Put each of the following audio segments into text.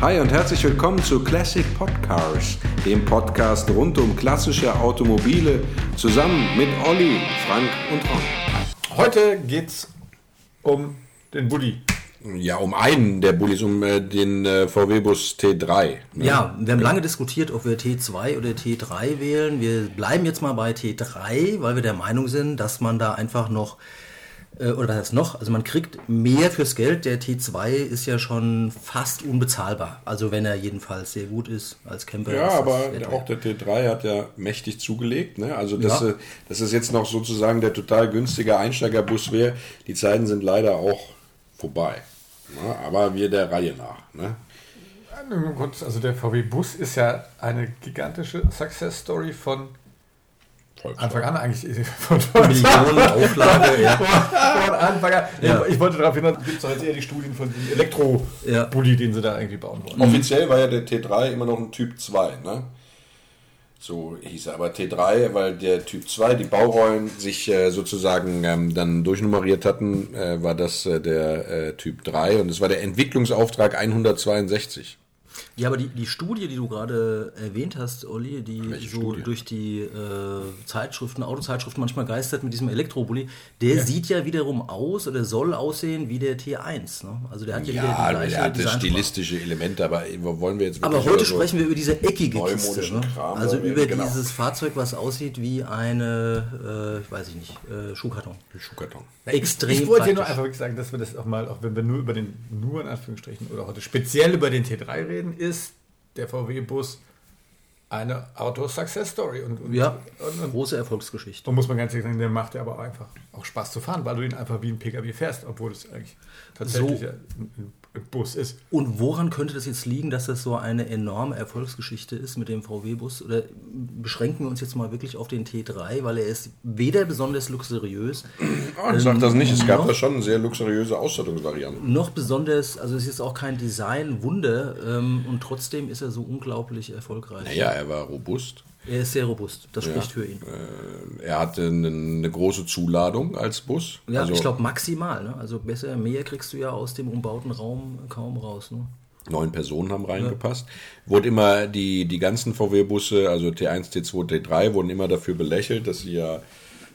Hi und herzlich willkommen zu Classic Podcars, dem Podcast rund um klassische Automobile, zusammen mit Olli, Frank und Ron. Heute geht's um den Bulli. Ja, um einen der Bullis, um äh, den äh, VW-Bus T3. Ne? Ja, wir haben lange diskutiert, ob wir T2 oder T3 wählen. Wir bleiben jetzt mal bei T3, weil wir der Meinung sind, dass man da einfach noch äh, oder was heißt noch, also man kriegt mehr fürs Geld. Der T2 ist ja schon fast unbezahlbar. Also wenn er jedenfalls sehr gut ist als Camper. Ja, aber auch der T3 hat ja mächtig zugelegt. Ne? Also dass, ja. dass es jetzt noch sozusagen der total günstige Einsteigerbus wäre, die Zeiten sind leider auch vorbei. Ne? Aber wir der Reihe nach. Ne? Also der VW-Bus ist ja eine gigantische Success Story von Anfang an eigentlich von, Millionen Auflage, ja. Von Anfang an. Ja. Ich wollte darauf hinaus, gibt es doch jetzt eher die Studien von dem Elektro-Bulli, ja. den sie da irgendwie bauen wollen. Offiziell war ja der T3 immer noch ein Typ 2, ne? So hieß er. Aber T3, weil der Typ 2, die Baurollen sich äh, sozusagen ähm, dann durchnummeriert hatten, äh, war das äh, der äh, Typ 3 und es war der Entwicklungsauftrag 162. Ja, aber die, die Studie, die du gerade erwähnt hast, Olli, die Welche so Studie? durch die äh, Zeitschriften, Autozeitschriften manchmal geistert mit diesem Elektrobully, der ja. sieht ja wiederum aus oder soll aussehen wie der T1. Ne? Also der hat ja, ja wieder die gleiche der hat das stilistische Element, aber wollen wir jetzt Aber heute so sprechen wir über diese eckige Kiste. Ne? also über genau. dieses Fahrzeug, was aussieht wie eine, äh, weiß ich nicht, äh, Schuhkarton. Schuhkarton. Extrem Ich wollte hier nur einfach wirklich sagen, dass wir das auch mal, auch wenn wir nur über den, nur in Anführungsstrichen oder heute speziell über den T3 reden, ist der VW-Bus eine Auto-Success-Story. Und, und, ja, und, und, große Erfolgsgeschichte. Und muss man ganz ehrlich sagen, der macht ja aber einfach auch Spaß zu fahren, weil du ihn einfach wie ein PKW fährst, obwohl es eigentlich tatsächlich so, ein, Bus ist. Und woran könnte das jetzt liegen, dass das so eine enorme Erfolgsgeschichte ist mit dem VW-Bus? Oder beschränken wir uns jetzt mal wirklich auf den T3, weil er ist weder besonders luxuriös. Oh, ich ähm, sage das nicht, es gab da schon sehr luxuriöse Ausstattungsvarianten. Noch besonders, also es ist auch kein Design-Wunder ähm, und trotzdem ist er so unglaublich erfolgreich. Naja, er war robust. Er ist sehr robust, das spricht ja. für ihn. Äh, er hatte eine, eine, große Zuladung als Bus. Ja, also ich glaube maximal. Ne? Also besser, mehr kriegst du ja aus dem umbauten Raum kaum raus. Ne? Neun Personen haben reingepasst. Ja. Wurde immer die, die ganzen VW-Busse, also T1, T2, T3, wurden immer dafür belächelt, dass sie ja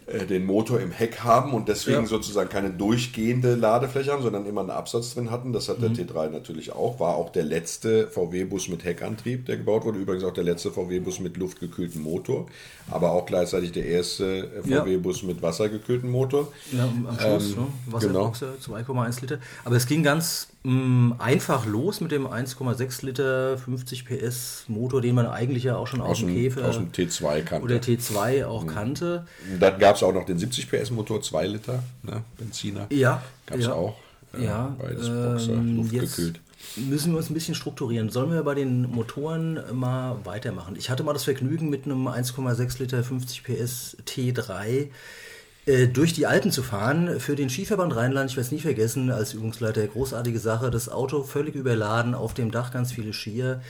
äh, den Motor im Heck haben und deswegen ja. sozusagen keine durchgehende Ladefläche haben, sondern immer einen Absatz drin hatten. Das hat der mhm. T3 natürlich auch. War auch der letzte VW-Bus mit Heckantrieb, der gebaut wurde. Übrigens auch der letzte VW-Bus mit luftgekühltem Motor, aber auch gleichzeitig der erste VW-Bus ja. mit wassergekühltem Motor. Ja, am Schluss, ähm, ne? Wasserboxer, genau. 2,1 Liter. Aber es ging ganz einfach los mit dem 1,6 Liter 50 PS Motor, den man eigentlich ja auch schon aus, aus dem Käfer aus dem T2 kannte. oder T2 auch mhm. kannte. Dann gab es auch noch den 70 PS Motor, 2 Liter ne, Benziner. Ja. Gab es ja. auch. Äh, ja. Beides Boxer, ähm, luftgekühlt müssen wir uns ein bisschen strukturieren. Sollen wir bei den Motoren mal weitermachen? Ich hatte mal das Vergnügen mit einem 1,6 Liter 50 PS T3 äh, durch die Alpen zu fahren. Für den Skiverband Rheinland, ich werde es nie vergessen, als Übungsleiter, großartige Sache. Das Auto völlig überladen, auf dem Dach ganz viele Skier.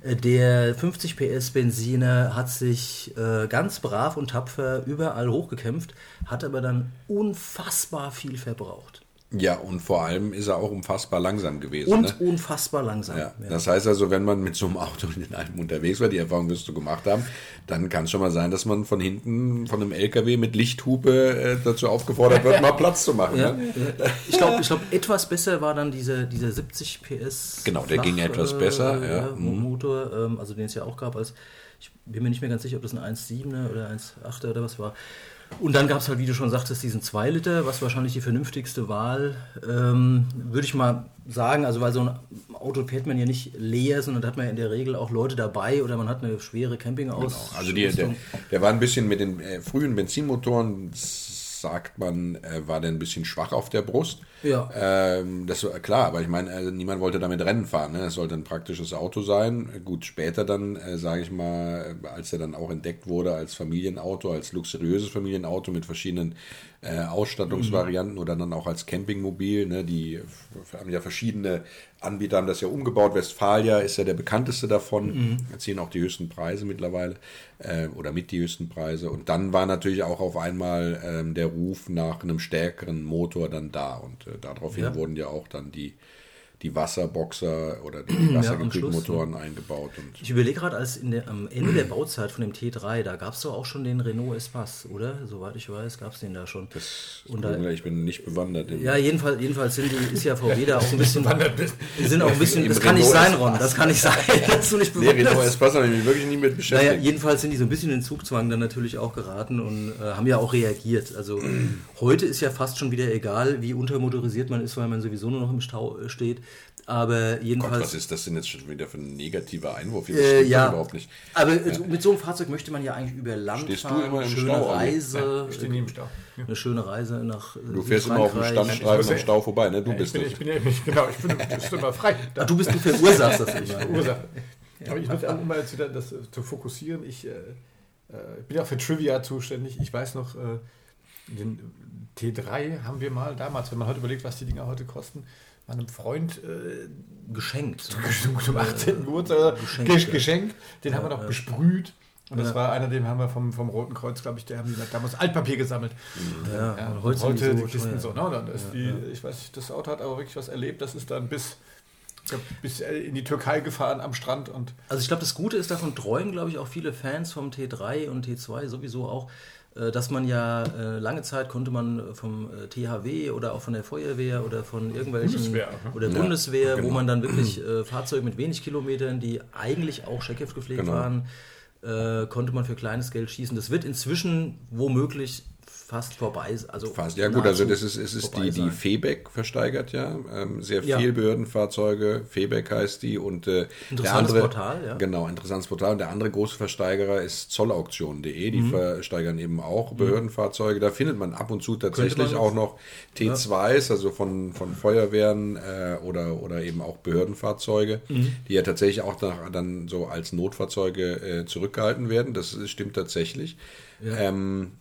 Äh, der 50 PS Benziner hat sich äh, ganz brav und tapfer überall hochgekämpft, hat aber dann unfassbar viel verbraucht. Ja, und vor allem ist er auch unfassbar langsam gewesen. Und ne? unfassbar langsam. Ja. ja. Das heißt also, wenn man mit so einem Auto in den Alpen unterwegs war, die Erfahrung wirst du gemacht haben, dann kann es schon mal sein, dass man von hinten von einem LKW mit Lichthupe äh, dazu aufgefordert wird, mal Platz zu machen. Ja. Ne? Ich glaube, ich glaub, etwas besser war dann dieser, dieser 70 PS. Genau, der Flach, ging etwas äh, besser. Ja. Mhm. Motor, ähm, also den es ja auch gab als, ich bin mir nicht mehr ganz sicher, ob das ein 1,7er oder 1,8er oder was war. Und dann gab es halt, wie du schon sagtest, diesen 2 Liter, was wahrscheinlich die vernünftigste Wahl, ähm, würde ich mal sagen. Also, weil so ein Auto fährt man ja nicht leer, sondern da hat man ja in der Regel auch Leute dabei oder man hat eine schwere Campingausrüstung. Genau. Also, die, der, der war ein bisschen mit den äh, frühen Benzinmotoren sagt man, er war dann ein bisschen schwach auf der Brust. Ja. Ähm, das war klar, aber ich meine, also niemand wollte damit Rennen fahren. Ne? Es sollte ein praktisches Auto sein. Gut, später dann, äh, sage ich mal, als er dann auch entdeckt wurde als Familienauto, als luxuriöses Familienauto mit verschiedenen äh, Ausstattungsvarianten mhm. oder dann auch als Campingmobil. Ne? Die haben ja verschiedene Anbieter, haben das ja umgebaut. Westfalia ist ja der bekannteste davon. Mhm. Erzielen auch die höchsten Preise mittlerweile äh, oder mit die höchsten Preise. Und dann war natürlich auch auf einmal ähm, der Ruf nach einem stärkeren Motor dann da. Und äh, daraufhin ja. wurden ja auch dann die die Wasserboxer oder die Wassergekühlmotoren ja, eingebaut. Und ich überlege gerade, als in der, am Ende der Bauzeit von dem T3, da gab es doch auch schon den Renault Espace, oder? Soweit ich weiß, gab es den da schon. Das und da, ich bin nicht bewandert. Ja, jedenfalls, jedenfalls sind die, ist ja VW da auch ein bisschen. sind auch ein bisschen. Das kann nicht sein, Ron. Das kann nicht sein, dass du nicht bewandert Nee, Renault Espace habe ich mich wirklich nie mit beschäftigt. Naja, jedenfalls sind die so ein bisschen in Zugzwang dann natürlich auch geraten und äh, haben ja auch reagiert. Also heute ist ja fast schon wieder egal, wie untermotorisiert man ist, weil man sowieso nur noch im Stau steht. Aber jedenfalls. Gott, was ist das denn jetzt schon wieder für ein negativer Einwurf? Äh, ja, überhaupt nicht. Aber ja. mit so einem Fahrzeug möchte man ja eigentlich über Land Stehst fahren. Du immer im schöne Stau, Reise. Ja, ich stehe nie im Stau. Ja. Eine schöne Reise nach. Du fährst immer auf dem Standstreifen am Stau vorbei, ne? Du bist ich bin, ich bin ja nicht, genau, ich bin, bist immer frei. Ach, du bist, du verursachst das immer. Verursache. Aber ich muss auch mal jetzt wieder das äh, zu fokussieren. Ich, äh, äh, bin ja auch für Trivia zuständig. Ich weiß noch, äh, den T3 haben wir mal damals, wenn man heute überlegt, was die Dinger heute kosten, meinem Freund äh, geschenkt. Zum 18. Geburtstag geschenkt. geschenkt. Den ja, haben wir noch ja. besprüht. Und das ja. war einer, den haben wir vom, vom Roten Kreuz, glaube ich, der haben die damals Altpapier gesammelt. Ja, ja heute, heute die, so Kisten so. Ne? Dann ist die, ich weiß nicht, das Auto hat aber wirklich was erlebt. Das ist dann bis, bis in die Türkei gefahren am Strand. und Also ich glaube, das Gute ist, davon träumen, glaube ich, auch viele Fans vom T3 und T2 sowieso auch, äh, dass man ja äh, lange Zeit konnte man vom äh, THW oder auch von der Feuerwehr oder von irgendwelchen Bundeswehr, oder ja, Bundeswehr, genau. wo man dann wirklich äh, Fahrzeuge mit wenig Kilometern, die eigentlich auch Scheckheft gepflegt genau. waren, äh, konnte man für kleines Geld schießen. Das wird inzwischen womöglich fast vorbei. Also fast, ja gut, also das ist, es ist die, die Febeck versteigert ja, ähm, sehr viel ja. Behördenfahrzeuge, Febeck heißt die und äh, der andere, Portal, ja. Genau, interessantes Portal. Und der andere große Versteigerer ist zollauktion.de, die mhm. versteigern eben auch mhm. Behördenfahrzeuge. Da findet man ab und zu tatsächlich auch noch T2s, also von, von Feuerwehren äh, oder, oder eben auch Behördenfahrzeuge, mhm. die ja tatsächlich auch nach, dann so als Notfahrzeuge äh, zurückgehalten werden. Das stimmt tatsächlich. Ja. Ähm,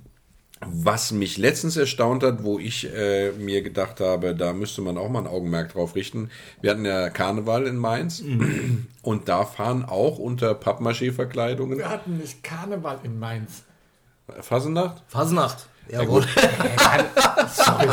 was mich letztens erstaunt hat, wo ich äh, mir gedacht habe, da müsste man auch mal ein Augenmerk drauf richten. Wir hatten ja Karneval in Mainz mhm. und da fahren auch unter Pappmaché-Verkleidungen. Wir hatten nicht Karneval in Mainz. Fasenacht? Fasenacht. Jawohl. Sorry.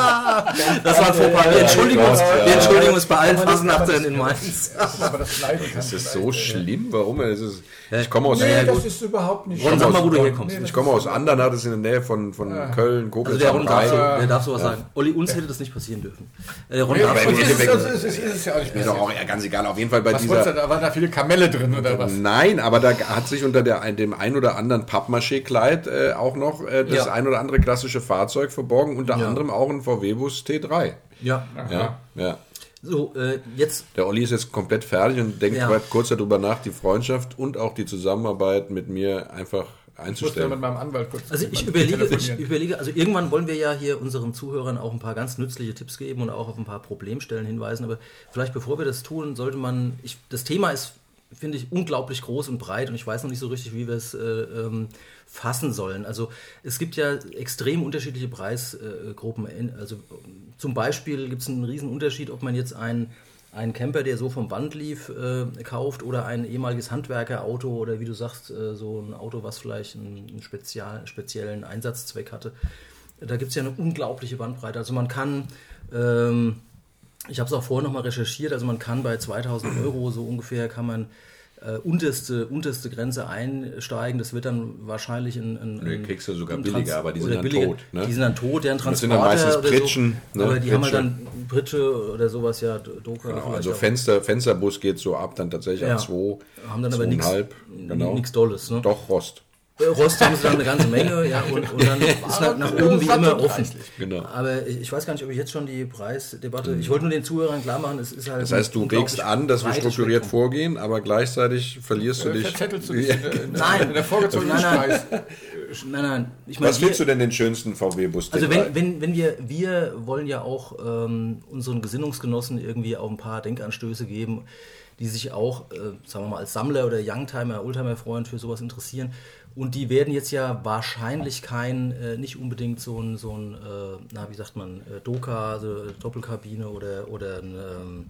Das war vorbei. Wir entschuldigen uns, wir entschuldigen uns bei allen Fasenachtern in Mainz. Aber das, das ist so schlimm. Warum? Es ist, ich komme aus. Nee, das ist überhaupt nicht. Ron, sag mal, wo du herkommst. ich komme aus Andernach, das ist in der Nähe von, von. Köln, Koblenz. Also der Ron darf, so, der darf sowas ja. sagen. Olli, uns hätte das nicht passieren dürfen. Äh, Ron ja, aber im Endeffekt ist, ist, ist, ja auch nicht mehr. auch ganz egal. Auf jeden Fall bei was dieser. Da waren da viele Kamelle drin oder was? Nein, aber da hat sich unter der, dem ein oder anderen Pappmaché-Kleid äh, auch noch äh, das ein oder andere klassische Fahrzeug verborgen, unter anderem auch ein VW-Bus T3. Ja. Ja, ja. So, äh, jetzt. Der Olli ist jetzt komplett fertig und denkt ja. kurz darüber nach, die Freundschaft und auch die Zusammenarbeit mit mir einfach einzustellen. Ich muss mit meinem Anwalt kurz also ich überlege, ich überlege, also irgendwann wollen wir ja hier unseren Zuhörern auch ein paar ganz nützliche Tipps geben und auch auf ein paar Problemstellen hinweisen, aber vielleicht bevor wir das tun, sollte man, ich, das Thema ist finde ich unglaublich groß und breit und ich weiß noch nicht so richtig, wie wir es äh, ähm, fassen sollen. Also es gibt ja extrem unterschiedliche Preisgruppen. Also zum Beispiel gibt es einen riesen Unterschied, ob man jetzt einen, einen Camper, der so vom Band lief, äh, kauft oder ein ehemaliges Handwerkerauto oder wie du sagst, äh, so ein Auto, was vielleicht einen, einen spezial, speziellen Einsatzzweck hatte. Da gibt es ja eine unglaubliche Bandbreite. Also man kann... Ähm, ich habe es auch vorher nochmal recherchiert, also man kann bei 2000 Euro so ungefähr kann man äh, unterste, unterste Grenze einsteigen. Das wird dann wahrscheinlich ein. ein, nee, kriegst du sogar billiger, aber die sind dann billiger. tot. Ne? Die sind dann tot, deren Transporter. Das sind dann meistens Pritschen. So, ne? Aber die Pritsche. haben halt dann Pritsche oder sowas, ja, Doka. Genau, also Fenster, Fensterbus geht so ab, dann tatsächlich ja. ab 2. Haben dann aber nichts genau. Dolles. Ne? Doch, Rost. Rost haben sie dann eine ganze Menge, ja, und, und dann ist nach, nach oben wie immer offen. Genau. Aber ich, ich, weiß gar nicht, ob ich jetzt schon die Preisdebatte. Ich wollte nur den Zuhörern klar machen, es ist halt. Das heißt, du regst an, dass wir strukturiert Spektrum. vorgehen, aber gleichzeitig verlierst du dich. Verzettelst du dich ja. in, nein, in der vorgezogenen nein, nein. nein, nein. Ich meine, Was findest du denn den schönsten VW-Bus? Also wenn, wenn, wenn wir, wir wollen ja auch ähm, unseren Gesinnungsgenossen irgendwie auch ein paar Denkanstöße geben, die sich auch, äh, sagen wir mal, als Sammler oder Youngtimer, Oldtimer-Freund für sowas interessieren. Und die werden jetzt ja wahrscheinlich kein, äh, nicht unbedingt so ein, so ein äh, na, wie sagt man, äh, Doka, also Doppelkabine oder, oder ein, ähm,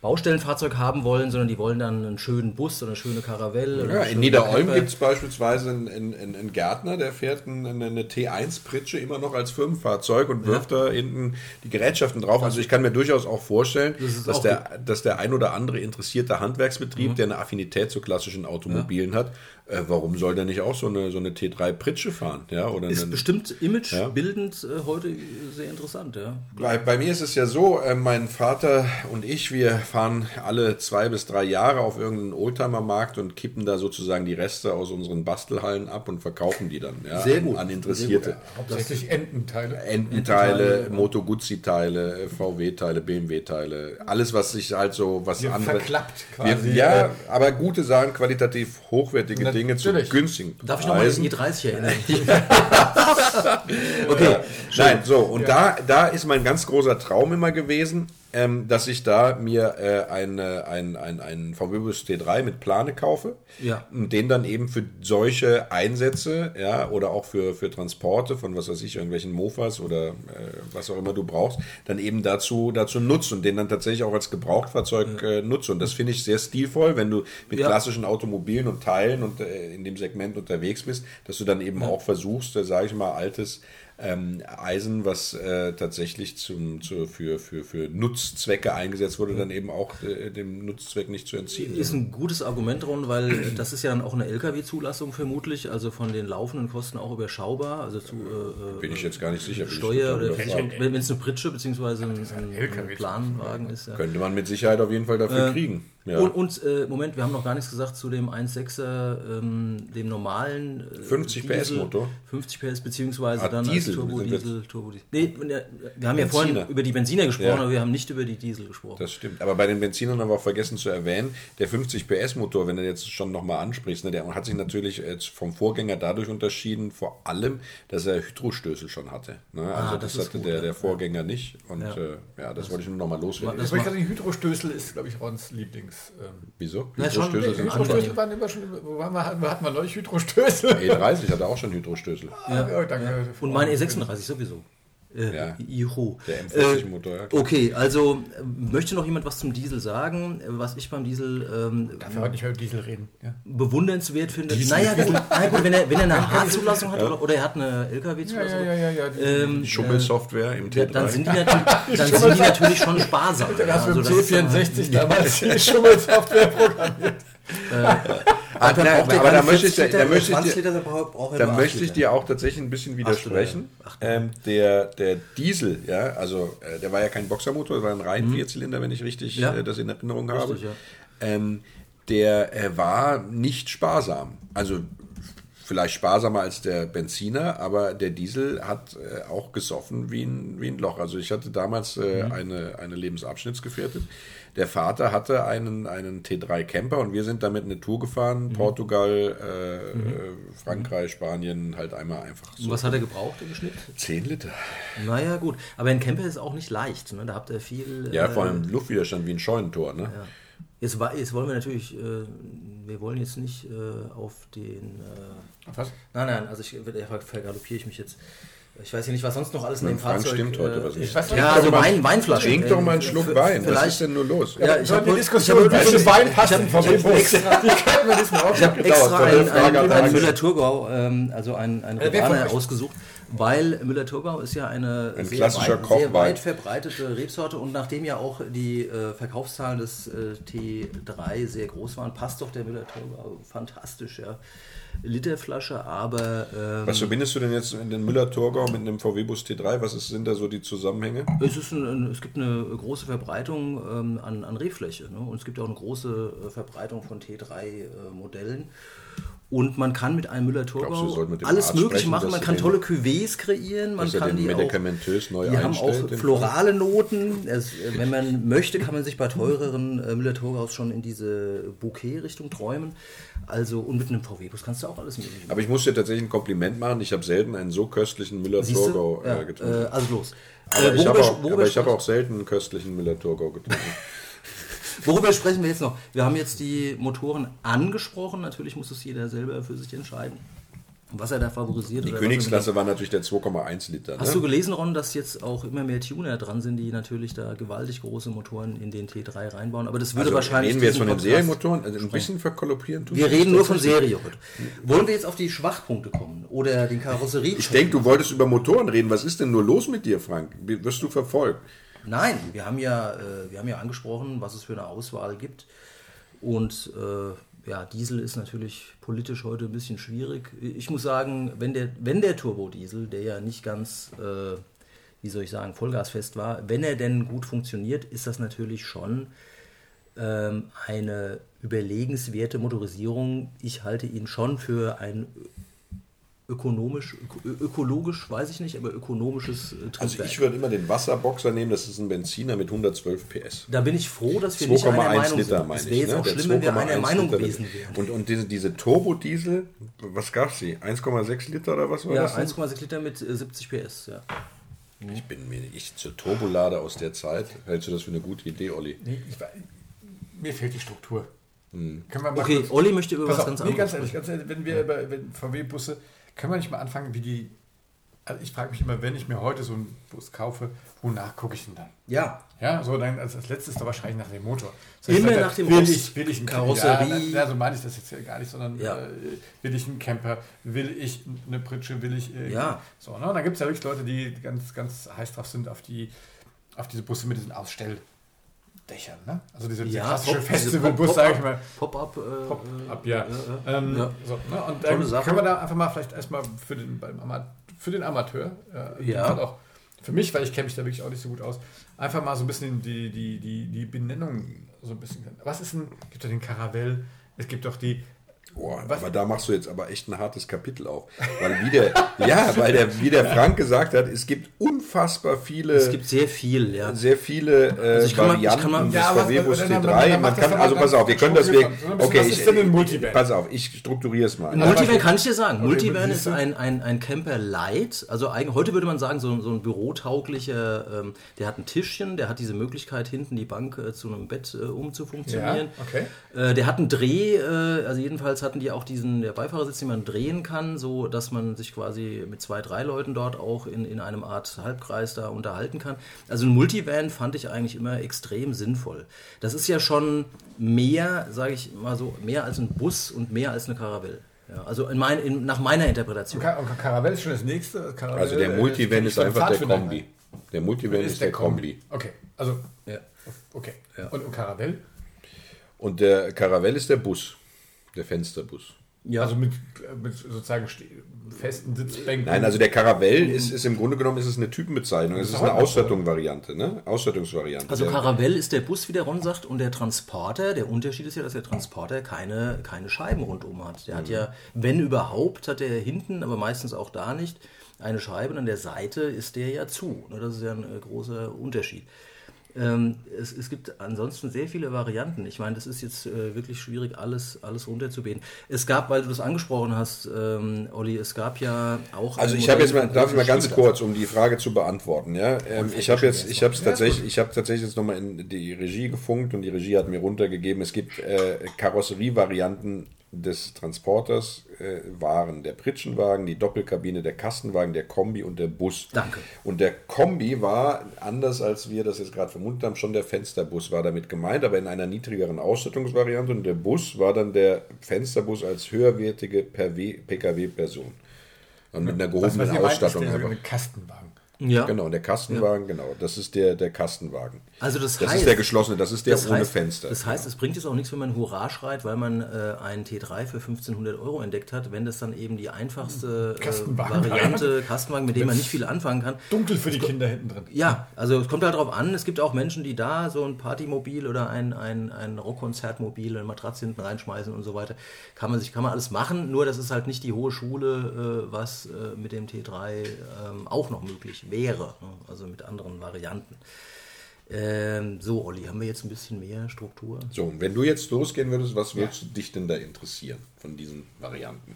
Baustellenfahrzeug haben wollen, sondern die wollen dann einen schönen Bus oder eine schöne Karavelle. Ja, in Niederolm gibt es beispielsweise einen, einen, einen, Gärtner, der fährt eine, eine T1-Pritsche immer noch als Firmenfahrzeug und wirft ja. da hinten die Gerätschaften drauf. Also ich kann mir durchaus auch vorstellen, das dass, der, dass der ein oder andere interessierte Handwerksbetrieb, mhm. der eine Affinität zu klassischen Automobilen ja. hat, äh, warum soll der nicht auch so eine, so eine T3 Pritsche fahren? Ja, oder ist einen, bestimmt imagebildend ja? äh, heute sehr interessant. Ja. Bei, bei, mir ist es ja so, äh, mein Vater und ich, wir fahren alle zwei bis drei Jahre auf irgendeinen Oldtimer-Markt und kippen da sozusagen die Reste aus unseren Bastelhallen ab und verkaufen die dann ja, sehr gut. an Interessierte. Gut, hauptsächlich Ententeile. Ententeile, Ententeile Moto Guzzi-Teile, VW-Teile, BMW-Teile, alles, was sich halt so, was wir andere... Verklappt quasi. Wir, ja, aber gute Sachen, qualitativ hochwertige Na, Dinge zu günstigen Darf ich nochmal an die E30 erinnern? okay. Ja. Nein, so, und ja. da, da ist mein ganz großer Traum immer gewesen, ähm, dass ich da mir äh, eine, ein, ein, einen VW Bus T3 mit Plane kaufe ja. und den dann eben für solche Einsätze ja, oder auch für, für Transporte von was weiß ich, irgendwelchen Mofas oder äh, was auch immer du brauchst, dann eben dazu, dazu nutzt und den dann tatsächlich auch als Gebrauchtfahrzeug ja. äh, nutzt. Und das finde ich sehr stilvoll, wenn du mit ja. klassischen Automobilen und Teilen und äh, in dem Segment unterwegs bist, dass du dann eben auch versuchst, äh, sage ich mal, altes ähm, Eisen, was äh, tatsächlich zum, zu, für, für, für Nutzzwecke eingesetzt wurde, dann eben auch äh, dem Nutzzweck nicht zu entziehen. Ist ein gutes Argument, Ron, weil das ist ja dann auch eine Lkw-Zulassung vermutlich, also von den laufenden Kosten auch überschaubar. Also zu, äh, Bin ich jetzt gar nicht sicher. Steuer oder wenn es eine Pritsche bzw. ein, ein, ein Planwagen ist. Ja. Könnte man mit Sicherheit auf jeden Fall dafür äh, kriegen. Ja. Und, und äh, Moment, wir haben noch gar nichts gesagt zu dem 1.6er, ähm, dem normalen äh, 50 PS Motor. 50 PS beziehungsweise ah, dann Diesel, Turbo Diesel, Turbo Diesel. Nee, wir haben ja vorhin über die Benziner gesprochen, ja. aber wir haben nicht über die Diesel gesprochen. Das stimmt. Aber bei den Benzinern haben wir auch vergessen zu erwähnen, der 50 PS Motor, wenn du jetzt schon nochmal ansprichst, ne, der hat sich natürlich vom Vorgänger dadurch unterschieden, vor allem, dass er Hydrostößel schon hatte. Ne? Ah, also ah, das, das hatte gut, der, der Vorgänger nicht. Und ja, äh, ja das, das, wollte ich nur nochmal loswerden. Das, das die Hydrostößel ist, glaube ich, Rons Lieblings. Ähm, Wieso? Hydrostößel sind Hydrostößel waren immer schon. Wo haben wir, hatten wir neulich Hydrostößel? E30 hatte auch schon Hydrostößel. Ja. Ja, danke. Und meine E36 sowieso. Äh, ja, Juhu. Der M40-Motor, ja. Okay, also möchte noch jemand was zum Diesel sagen? Was ich beim Diesel. Ähm, Darf heute nicht über Diesel reden? Ja. Bewundernswert finde. Naja, gut, na gut, wenn er, wenn er eine H-Zulassung hat ja. oder, oder, er hat eine LKW-Zulassung. Ja, ja, ja, ja, die, ähm, die Schummelsoftware im T3. Dann sind die, dann sind die natürlich schon sparsam. Dann hast du also, im C64 damals die Schummelsoftware programmiert. Ah, na, aber da möchte ich, da, möchte ich, dir, da möchte ich dir auch tatsächlich ein bisschen widersprechen. Ähm, der, der Diesel, ja, also äh, der war ja kein Boxermotor, der war ein rein mhm. Vierzylinder, wenn ich richtig ja. äh, das in Erinnerung habe. Richtig, ja. ähm, der äh, war nicht sparsam. Also vielleicht sparsamer als der Benziner, aber der Diesel hat äh, auch gesoffen wie ein, wie ein Loch. Also ich hatte damals äh, mhm. eine, eine Lebensabschnittsgefährtin der Vater hatte einen, einen T3 Camper und wir sind damit eine Tour gefahren, mhm. Portugal, äh, mhm. Frankreich, Spanien, halt einmal einfach so. Was hat er gebraucht im Schnitt? 10 Liter. Naja, gut. Aber ein Camper ist auch nicht leicht, ne? Da habt ihr viel. Ja, vor allem äh, Luftwiderstand wie ein Scheunentor, ne? Ja. Jetzt, jetzt wollen wir natürlich, äh, wir wollen jetzt nicht äh, auf den. Äh, was? Nein, nein, also ich, vergaloppiere ich mich jetzt. Ich weiß ja nicht, was sonst noch alles in dem Fahrzeug... stimmt heute was nicht. ja, also Wein, Weinflaschen. Trink doch mal einen Schluck Wein. Was ist denn nur los? Ja, ich habe die Diskussion über den Wein passen vom Ich habe extra einen, Müller-Thurgau, ähm, also einen, einen Romaner ausgesucht, weil Müller-Thurgau ist ja eine ein sehr, weit, sehr weit verbreitete Rebsorte und nachdem ja auch die äh, Verkaufszahlen des äh, T3 sehr groß waren, passt doch der Müller-Thurgau fantastisch, ja. Literflasche, aber. Ähm, Was verbindest du denn jetzt in den Müller-Thurgau mit einem VW-Bus T3? Was ist, sind da so die Zusammenhänge? Es, ist ein, es gibt eine große Verbreitung ähm, an, an Rebfläche ne? und es gibt auch eine große äh, Verbreitung von T3-Modellen. Äh, und man kann mit einem Müller-Thurgau alles Mögliche machen. Man kann tolle Cuvées kreieren. Man kann die medikamentös auch, neu Die haben auch florale Noten. Es, wenn man möchte, kann man sich bei teureren äh, Müller-Thurgaus schon in diese Bouquet-Richtung träumen. Also, und mit einem VW-Bus kannst du auch alles mögliche machen. Aber ich muss dir tatsächlich ein Kompliment machen. Ich habe selten einen so köstlichen Müller-Thurgau äh, getrunken. Äh, also los. Aber äh, ich habe auch, hab auch selten einen köstlichen Müller-Thurgau getrunken. Worüber sprechen wir jetzt noch? Wir haben jetzt die Motoren angesprochen. Natürlich muss es jeder selber für sich entscheiden. was er da favorisiert. Die Königsklasse war natürlich der 2,1 Liter. Hast ne? du gelesen, Ron, dass jetzt auch immer mehr Tuner dran sind, die natürlich da gewaltig große Motoren in den T3 reinbauen? Aber das würde also wahrscheinlich. Reden wir jetzt von den Serienmotoren? Also ein bisschen verkollopieren tun Wir reden nur von Serie. Wollen wir jetzt auf die Schwachpunkte kommen oder den Karosserie? Ich denke, du wolltest über Motoren reden. Was ist denn nur los mit dir, Frank? Wirst du verfolgt? Nein, wir haben ja, äh, wir haben ja angesprochen, was es für eine Auswahl gibt. Und äh, ja, Diesel ist natürlich politisch heute ein bisschen schwierig. Ich muss sagen, wenn der, wenn der Turbodiesel, der ja nicht ganz, äh, wie soll ich sagen, vollgasfest war, wenn er denn gut funktioniert, ist das natürlich schon ähm, eine überlegenswerte Motorisierung. Ich halte ihn schon für ein ökonomisch, ökologisch, weiß ich nicht, aber ökonomisches äh, Triebwerk. Also ich würde immer den Wasserboxer nehmen, das ist ein Benziner mit 112 PS. Da bin ich froh, dass wir nicht einer Meinung Liter, sind. Es wäre jetzt ne? auch schlimm, wenn wir einer Meinung gewesen wären. Und, und diese, diese Turbodiesel, was gab es die? 1,6 Liter oder was war ja, das? Ja, 1,6 Liter mit 70 äh, PS, ja. Ich bin mir ich zur Turbolade aus der Zeit. Hältst du das für eine gute Idee, Olli? Nee, ich, mir fehlt die Struktur. Hm. okay, Olli möchte über was auf, ganz anderes. Nee, ganz ehrlich, ganz ehrlich, wenn wir über VW-Busse können wir nicht mal anfangen, wie die. Also ich frage mich immer, wenn ich mir heute so einen Bus kaufe, wonach gucke ich denn dann? Ja. Ja, so dann als, als letztes da wahrscheinlich nach dem Motor. Das heißt, Immer nach dem will ich, will ich einen Karosserie. Ja, so meine ich das jetzt ja gar nicht, sondern ja. äh, will ich einen Camper, will ich eine Pritsche, will ich. Äh, ja. So, ne? Und dann gibt es ja wirklich Leute, die ganz, ganz heiß drauf sind auf die auf diese Busse mit diesen Ausstell. Dächern, ne? Also diese, diese ja, klassische Festivalbus, sage ich mal. Pop-up. Äh, Pop-up, ja. Äh, ähm, ja. So, ne? Und dann ähm, können wir da einfach mal vielleicht erstmal für den, für den Amateur, äh, ja. auch für mich, weil ich kenne mich da wirklich auch nicht so gut aus, einfach mal so ein bisschen die, die, die, die Benennung so ein bisschen. Was ist ein, gibt ja den Caravelle, es gibt doch die Boah, aber da machst du jetzt aber echt ein hartes Kapitel auf. Weil wie der, ja, weil der, wie der Frank gesagt hat, es gibt unfassbar viele. Es gibt sehr viel, ja. Sehr viele äh, also Varianten mal, des ja, VW Bus T3. Man kann, also pass auf, wir können das weg. Okay, was ist denn ein Multivan? Pass auf, ich strukturiere es mal. Multivan kann ich dir sagen. Multivan ist ein, ein, ein Camper Light. Also eigentlich, heute würde man sagen, so, so ein bürotauglicher, ähm, der hat ein Tischchen, der hat diese Möglichkeit, hinten die Bank äh, zu einem Bett äh, umzufunktionieren. Ja, okay. Äh, der hat einen Dreh, äh, also jedenfalls hatten die auch diesen der Beifahrersitz, den man drehen kann, so dass man sich quasi mit zwei, drei Leuten dort auch in, in einem Art Halbkreis da unterhalten kann. Also ein Multivan fand ich eigentlich immer extrem sinnvoll. Das ist ja schon mehr, sage ich mal so, mehr als ein Bus und mehr als eine Caravelle. Ja, also in mein, in, nach meiner Interpretation. Und Caravelle ist schon das nächste. Caravelle also der Multivan ist, ist einfach der Kombi. Der Multivan ist, ist der, der Kombi. Kombi. Okay, also ja. okay. Ja. Und, und Caravelle? Und der Caravelle ist der Bus. Der Fensterbus. Ja. Also mit, mit sozusagen festen Sitzbänken. Nein, also der Caravelle ist, ist im Grunde genommen ist es eine Typenbezeichnung. Es ist eine Ausstattungsvariante, ne? Ausstattungsvariante. Also Caravelle ist der Bus, wie der Ron sagt, und der Transporter, der Unterschied ist ja, dass der Transporter keine, keine Scheiben rundum hat. Der mhm. hat ja, wenn überhaupt, hat er hinten, aber meistens auch da nicht, eine Scheibe und an der Seite ist der ja zu. Ne? Das ist ja ein äh, großer Unterschied. Ähm, es, es, gibt ansonsten sehr viele Varianten. Ich meine, das ist jetzt äh, wirklich schwierig, alles, alles runterzubeten. Es gab, weil du das angesprochen hast, ähm, Olli, es gab ja auch. Also ich habe jetzt mal, darf ich mal ganz kurz, um die Frage zu beantworten. Ja, ähm, ich habe jetzt, ich habe es tatsächlich, ich habe tatsächlich jetzt nochmal in die Regie gefunkt und die Regie hat mir runtergegeben. Es gibt äh, Karosserievarianten des Transporters äh, waren der Pritschenwagen, die Doppelkabine, der Kastenwagen, der Kombi und der Bus. Danke. Und der Kombi war, anders als wir das jetzt gerade vermutet haben, schon der Fensterbus war damit gemeint, aber in einer niedrigeren Ausstattungsvariante. Und der Bus war dann der Fensterbus als höherwertige PKW-Person. Und mit einer gehobenen Ausstattung. Meint, ist der Kastenwagen. Ja. Genau, der Kastenwagen, ja. genau. Das ist der, der Kastenwagen. Also das, das heißt, ist der geschlossene, das ist der das ohne heißt, Fenster. Das heißt, es bringt jetzt auch nichts, wenn man Hurra schreit, weil man äh, einen T3 für 1500 Euro entdeckt hat, wenn das dann eben die einfachste äh, Variante, Kastenwagen, mit dem man nicht viel anfangen kann. Dunkel für die Kinder hinten drin. Ja, also es kommt halt darauf an, es gibt auch Menschen, die da so ein Partymobil oder ein, ein, ein Rockkonzertmobil, eine Matratze hinten reinschmeißen und so weiter. Kann man sich, kann man alles machen, nur das ist halt nicht die hohe Schule, äh, was äh, mit dem T3 ähm, auch noch möglich wäre. Ne? also mit anderen Varianten. Ähm, so, Olli, haben wir jetzt ein bisschen mehr Struktur? So, und wenn du jetzt losgehen würdest, was würdest ja. dich denn da interessieren von diesen Varianten?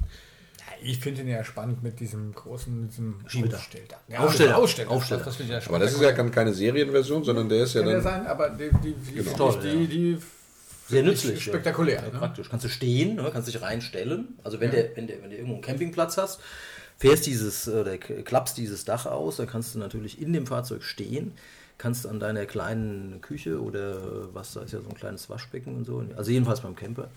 ich finde ihn ja spannend mit diesem großen diesem Aufsteller. Ja, Aufsteller. Aufsteller. Aufsteller. Das, das aber das ist ja keine Serienversion, sondern der ist ja Kann dann. Ja sein, aber die, die, die, genau. die, die sehr nützlich. Spektakulär. Ja, ne? Praktisch. Kannst du stehen, ne? kannst dich reinstellen. Also wenn, ja. der, wenn, der, wenn du irgendwo einen Campingplatz hast, fährst dieses, oder klappst dieses Dach aus, dann kannst du natürlich in dem Fahrzeug stehen, kannst an deiner kleinen Küche oder was, da ist ja so ein kleines Waschbecken und so, also jedenfalls beim Camper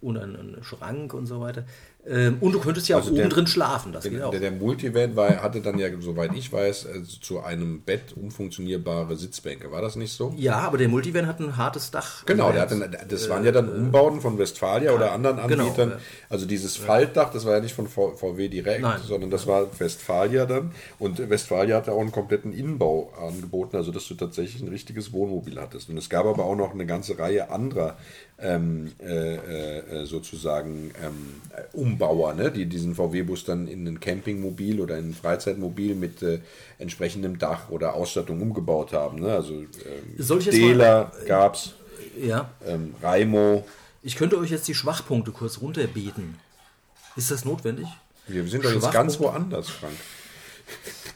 und einen Schrank und so weiter, ähm, und du könntest ja also auch oben drin schlafen. Das der, geht auch. Der, der Multivan war, hatte dann ja, soweit ich weiß, also zu einem Bett umfunktionierbare Sitzbänke. War das nicht so? Ja, aber der Multivan hat ein hartes Dach. Genau, der hatte, das waren ja dann äh, Umbauten von Westfalia ja, oder anderen genau, Anbietern. Genau, also dieses Faltdach, das war ja nicht von VW direkt, Nein. sondern das war Westfalia dann. Und Westfalia hatte auch einen kompletten Innenbau angeboten, also dass du tatsächlich ein richtiges Wohnmobil hattest. Und es gab aber auch noch eine ganze Reihe anderer ähm, äh, äh, sozusagen ähm, Umbauer, ne? die diesen VW-Bus dann in ein Campingmobil oder in ein Freizeitmobil mit äh, entsprechendem Dach oder Ausstattung umgebaut haben. Ne? Also ähm, Dela gab es, ja. ähm, Raimo. Ich könnte euch jetzt die Schwachpunkte kurz runterbeten. Ist das notwendig? Wir sind doch jetzt ganz woanders, Frank.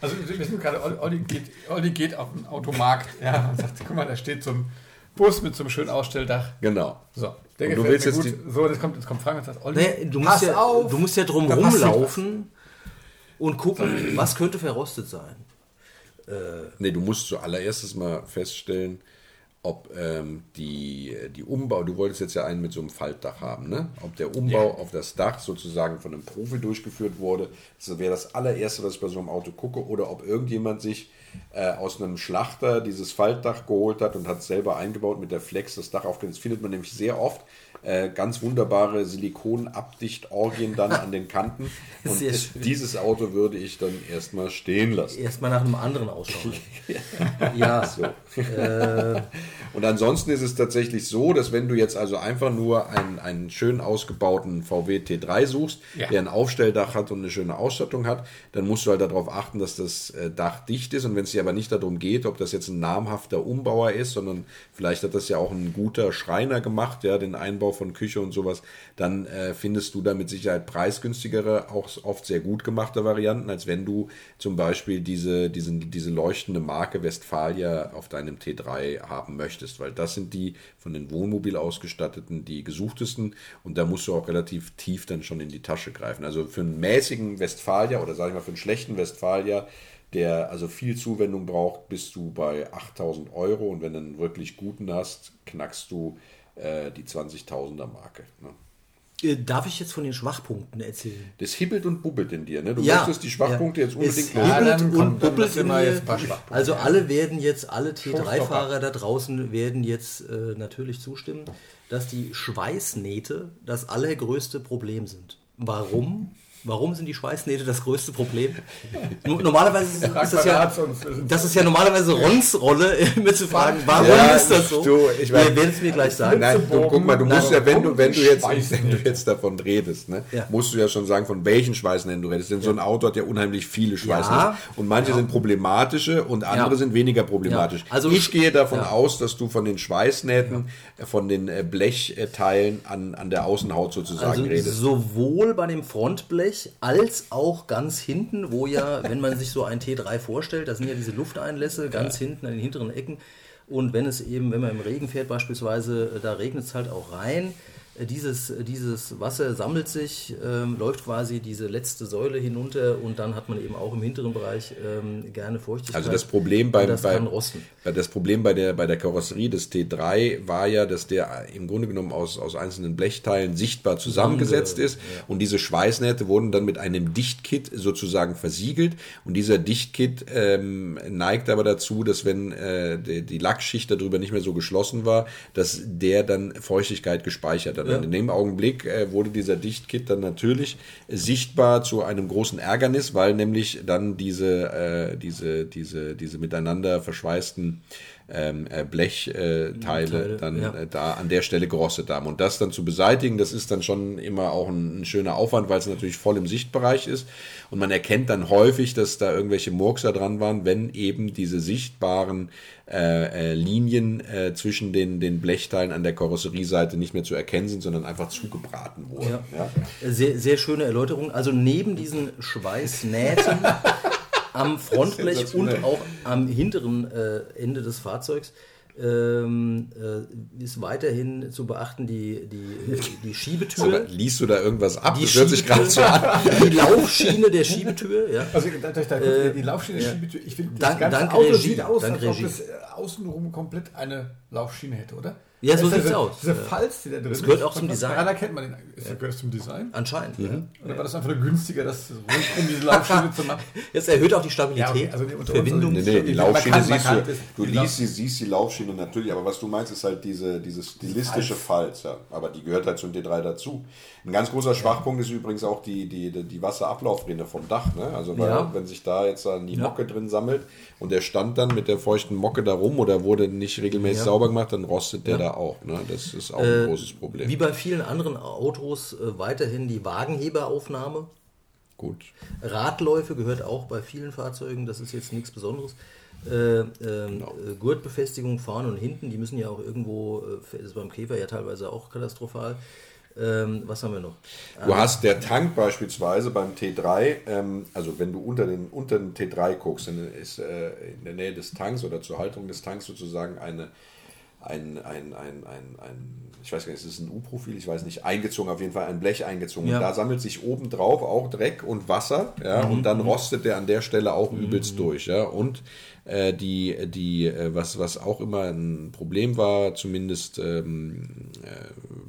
Also wir sind gerade, Olli geht, Olli geht auf den Automarkt ja, und sagt, guck mal, da steht so ein Bus mit so einem schönen Ausstelldach. Genau. So, der und du willst jetzt gut. so, jetzt kommt, jetzt kommt Frank und sagt, Olli, nee, du, musst ja, auf, du musst ja drum rumlaufen und gucken, was könnte verrostet sein. Äh, nee, du musst zuallererst mal feststellen, ob ähm, die, die Umbau, du wolltest jetzt ja einen mit so einem Faltdach haben, ne? Ob der Umbau ja. auf das Dach sozusagen von einem Profi durchgeführt wurde, das wäre das allererste, was ich bei so einem Auto gucke, oder ob irgendjemand sich äh, aus einem Schlachter dieses Faltdach geholt hat und hat es selber eingebaut mit der Flex das Dach aufgelegt. Das findet man nämlich sehr oft. Äh, ganz wunderbare Silikonabdichtorgien dann an den Kanten. Und dieses Auto würde ich dann erstmal stehen lassen. Erstmal nach einem anderen ausschauen. ja. So. Äh. Und ansonsten ist es tatsächlich so, dass wenn du jetzt also einfach nur einen, einen schön ausgebauten VW T3 suchst, ja. der ein Aufstelldach hat und eine schöne Ausstattung hat, dann musst du halt darauf achten, dass das äh, Dach dicht ist. Und wenn es dir aber nicht darum geht, ob das jetzt ein namhafter Umbauer ist, sondern vielleicht hat das ja auch ein guter Schreiner gemacht, ja, den Einbau von Küche und sowas, dann äh, findest du da mit Sicherheit preisgünstigere, auch oft sehr gut gemachte Varianten, als wenn du zum Beispiel diese, diesen, diese leuchtende Marke Westfalia auf deinem T3 haben möchtest, weil das sind die von den Wohnmobil ausgestatteten, die gesuchtesten und da musst du auch relativ tief dann schon in die Tasche greifen. Also für einen mäßigen Westfalia oder sage ich mal für einen schlechten Westfalia der also viel Zuwendung braucht, bist du bei 8000 Euro und wenn du einen wirklich guten hast, knackst du äh, die 20.000er Marke. Ne? Äh, darf ich jetzt von den Schwachpunkten erzählen? Das hibbelt und bubbelt in dir. Ne? Du ja, möchtest die Schwachpunkte ja. jetzt unbedingt es hibbelt und bubbelt in mir. Also alle werden jetzt, alle T3-Fahrer da draußen werden jetzt äh, natürlich zustimmen, dass die Schweißnähte das allergrößte Problem sind. Warum? Warum sind die Schweißnähte das größte Problem? Normalerweise ist, das ja, das ist ja normalerweise Rons Rolle, mir zu fragen, warum ja, ist das so? Du, ich mein, Ihr werdet es mir gleich sagen. Nein, du, guck mal, du musst ja, wenn du, wenn du jetzt, wenn du jetzt davon redest, ne, ja. musst du ja schon sagen, von welchen Schweißnähten du redest. Denn so ein Auto hat ja unheimlich viele Schweißnähte. Ja. Und manche sind problematische und andere sind weniger problematisch. Also ich gehe davon aus, dass du von den Schweißnähten, von den äh, Blechteilen an, an der Außenhaut sozusagen also redest. Sowohl bei dem Frontblech Bereich als auch ganz hinten, wo ja, wenn man sich so ein T3 vorstellt, da sind ja diese Lufteinlässe ganz ja. hinten an den hinteren Ecken. Und wenn es eben, wenn man im Regen fährt beispielsweise, da regnet es halt auch rein dieses, dieses Wasser sammelt sich, ähm, läuft quasi diese letzte Säule hinunter und dann hat man eben auch im hinteren Bereich ähm, gerne Feuchtigkeit. Also das Problem beim, das, bei, das Problem bei der, bei der Karosserie des T3 war ja, dass der im Grunde genommen aus, aus einzelnen Blechteilen sichtbar zusammengesetzt ist ja. und diese Schweißnähte wurden dann mit einem Dichtkit sozusagen versiegelt und dieser Dichtkit ähm, neigt aber dazu, dass wenn äh, die, die Lackschicht darüber nicht mehr so geschlossen war, dass der dann Feuchtigkeit gespeichert hat. Ja. In dem Augenblick äh, wurde dieser Dichtkit dann natürlich sichtbar zu einem großen Ärgernis, weil nämlich dann diese, äh, diese, diese, diese miteinander verschweißten ähm, äh, Blechteile äh, dann ja. äh, da an der Stelle gerostet haben. Und das dann zu beseitigen, das ist dann schon immer auch ein, ein schöner Aufwand, weil es natürlich voll im Sichtbereich ist. Und man erkennt dann häufig, dass da irgendwelche Murkser dran waren, wenn eben diese sichtbaren äh, äh, Linien äh, zwischen den, den Blechteilen an der Karosserieseite nicht mehr zu erkennen sind, sondern einfach zugebraten wurden. Ja. Ja? Sehr, sehr schöne Erläuterung. Also neben diesen Schweißnähten am Frontblech und auch am hinteren äh, Ende des Fahrzeugs ähm, äh, ist weiterhin zu beachten die, die, die Schiebetür. Aber liest du da irgendwas ab? Die das hört sich gerade so an. Die Laufschiene der Schiebetür. Ja. Also da, da, äh, die Laufschiene der Schiebetür. Ich finde, das dank, ganze dank Auto Regie, sieht aus, als Regie. ob es äh, außenrum komplett eine Laufschiene hätte, oder? Ja, so sieht es aus. Diese Falz, die da drin ist. Das gehört auch zum Design. Daran erkennt man den. Ist, gehört das zum Design? Anscheinend. Ja. Oder war das einfach nur günstiger, das um diese Laufschiene zu machen? Das erhöht auch die Stabilität. Ja, okay. also die Verbindung. Nee, nee, die Laufschiene siehst du. Du liest, die, siehst die Laufschiene natürlich, aber was du meinst, ist halt diese, diese stilistische Falz. Ja. Aber die gehört halt zum D3 dazu. Ein ganz großer Schwachpunkt ist übrigens auch die, die, die Wasserablaufrinne vom Dach. Ne? Also weil, ja. wenn sich da jetzt dann die Mocke drin sammelt und der stand dann mit der feuchten Mocke da rum oder wurde nicht regelmäßig sauber gemacht, dann rostet der da auch. Ne? Das ist auch ein äh, großes Problem. Wie bei vielen anderen Autos äh, weiterhin die Wagenheberaufnahme. Gut. Radläufe gehört auch bei vielen Fahrzeugen, das ist jetzt nichts Besonderes. Äh, ähm, genau. Äh, Gurtbefestigung vorne und hinten, die müssen ja auch irgendwo, äh, das ist beim Käfer ja teilweise auch katastrophal. Ähm, was haben wir noch? Du ah. hast der Tank beispielsweise beim T3, ähm, also wenn du unter den, unter den T3 guckst, dann ist äh, in der Nähe des Tanks oder zur Halterung des Tanks sozusagen eine ein, ein, ein, ein, ein ich weiß gar nicht, ist es ein U-Profil, ich weiß nicht, eingezogen, auf jeden Fall ein Blech eingezogen. Ja. Und da sammelt sich oben drauf auch Dreck und Wasser, ja, mhm. und dann mhm. rostet der an der Stelle auch mhm. übelst durch, ja. Und äh, die, die, äh, was, was auch immer ein Problem war, zumindest ähm, äh,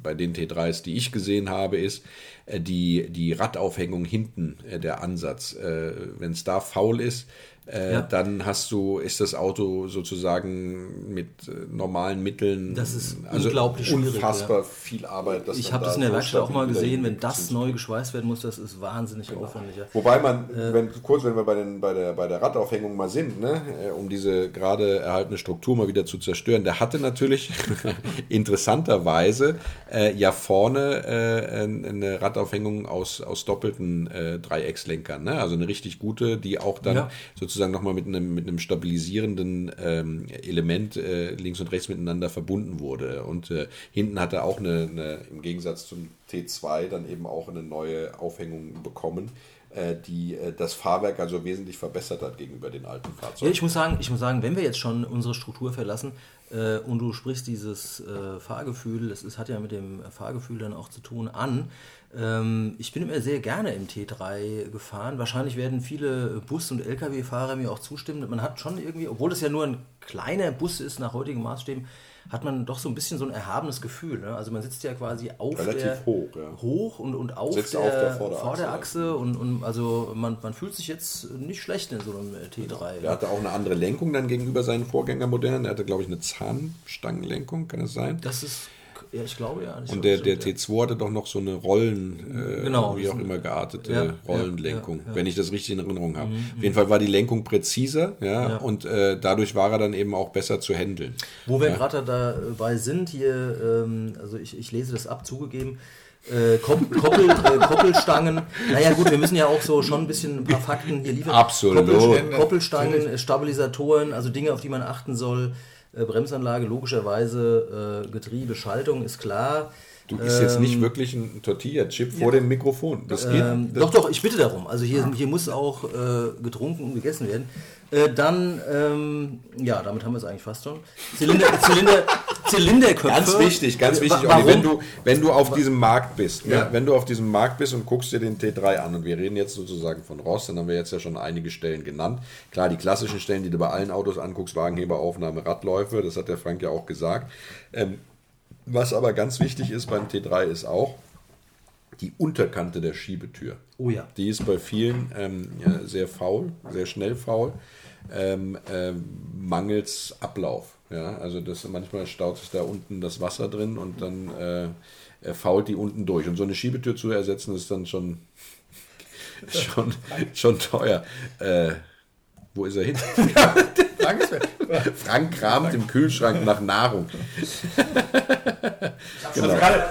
bei den T3s, die ich gesehen habe, ist, äh, die, die Radaufhängung hinten, äh, der Ansatz. Wenn es da faul ist, äh, ja. dann hast du, ist das Auto sozusagen mit äh, normalen Mitteln. Das ist also unglaublich unfassbar ja. viel Arbeit. ich habe das in der Werkstatt auch mal gesehen, wenn das neu geschweißt werden muss, das ist wahnsinnig genau. aufwendig. Ja. Wobei man, äh, wenn, kurz, wenn wir bei, den, bei, der, bei der Radaufhängung mal sind, ne, äh, um diese gerade erhaltene Struktur mal wieder zu zerstören, der hatte natürlich interessanterweise äh, ja vorne eine Radaufhängung aus, aus doppelten Dreieckslenkern, ne? also eine richtig gute, die auch dann sozusagen sozusagen nochmal mit einem, mit einem stabilisierenden ähm, Element äh, links und rechts miteinander verbunden wurde. Und äh, hinten hat er auch eine, eine, im Gegensatz zum T2 dann eben auch eine neue Aufhängung bekommen äh, die äh, das Fahrwerk also wesentlich verbessert hat gegenüber den alten Fahrzeugen. Ja, ich muss sagen, ich muss sagen, wenn wir jetzt schon unsere Struktur verlassen äh, und du sprichst dieses äh, Fahrgefühl, das ist, hat ja mit dem Fahrgefühl dann auch zu tun an, ich bin immer sehr gerne im T3 gefahren. Wahrscheinlich werden viele Bus- und Lkw-Fahrer mir auch zustimmen. Man hat schon irgendwie, obwohl es ja nur ein kleiner Bus ist nach heutigen Maßstäben, hat man doch so ein bisschen so ein erhabenes Gefühl. Ne? Also man sitzt ja quasi auf Relativ der, hoch, ja. hoch und, und auf, der, auf der Vorderachse, Vorderachse ja. und, und also man, man fühlt sich jetzt nicht schlecht in so einem T3. Der hatte auch eine andere Lenkung dann gegenüber seinen Vorgängermodellen. Er hatte, glaube ich, eine Zahnstangenlenkung, kann das sein? Das ist ja, ich glaube ja. Ich und der, der T2 hatte doch noch so eine Rollen, äh, genau, wie auch immer geartete ja, Rollenlenkung, ja, wenn ich das richtig in Erinnerung habe. Mhm, Auf jeden Fall war die Lenkung präziser ja, und äh, dadurch war er dann eben auch besser zu handeln. Wo wir gerade dabei sind, hier, ähm, also ich, ich lese das ab, zugegeben, äh, Koppel, äh, Koppelstangen. Naja gut, wir müssen ja auch so schon ein bisschen ein paar Fakten hier liefern. Absolut. Koppelstangen, Koppelstangen Stabilisatoren, also Dinge, auf die man achten soll. Äh, Bremsanlage, logischerweise äh, Getriebe, Schaltung ist klar. Du isst ähm, jetzt nicht ähm, wirklich ein Tortilla-Chip vor ja, dem Mikrofon. Das geht. Ähm, das doch, doch, ich bitte darum. Also hier, hier muss auch äh, getrunken und gegessen werden. Äh, dann, ähm, ja, damit haben wir es eigentlich fast schon. Zylinder, Zylinder, Zylinderköpfe. Ganz wichtig, ganz wichtig, Olli, wenn du, wenn du auf diesem Markt bist, ja. Ja, wenn du auf diesem Markt bist und guckst dir den T3 an und wir reden jetzt sozusagen von Ross, dann haben wir jetzt ja schon einige Stellen genannt. Klar, die klassischen Stellen, die du bei allen Autos anguckst, Wagenheberaufnahme, Radläufe, das hat der Frank ja auch gesagt. Ähm, was aber ganz wichtig ist beim T3 ist auch, die Unterkante der Schiebetür. Oh ja. Die ist bei vielen ähm, ja, sehr faul, sehr schnell faul, ähm, äh, mangels Ablauf. Ja, also das manchmal staut sich da unten das Wasser drin und dann äh, fault die unten durch. Und so eine Schiebetür zu ersetzen ist dann schon schon, schon teuer. Äh, wo ist er hin? Frank kramt im Kühlschrank nach Nahrung. Ich habe gerade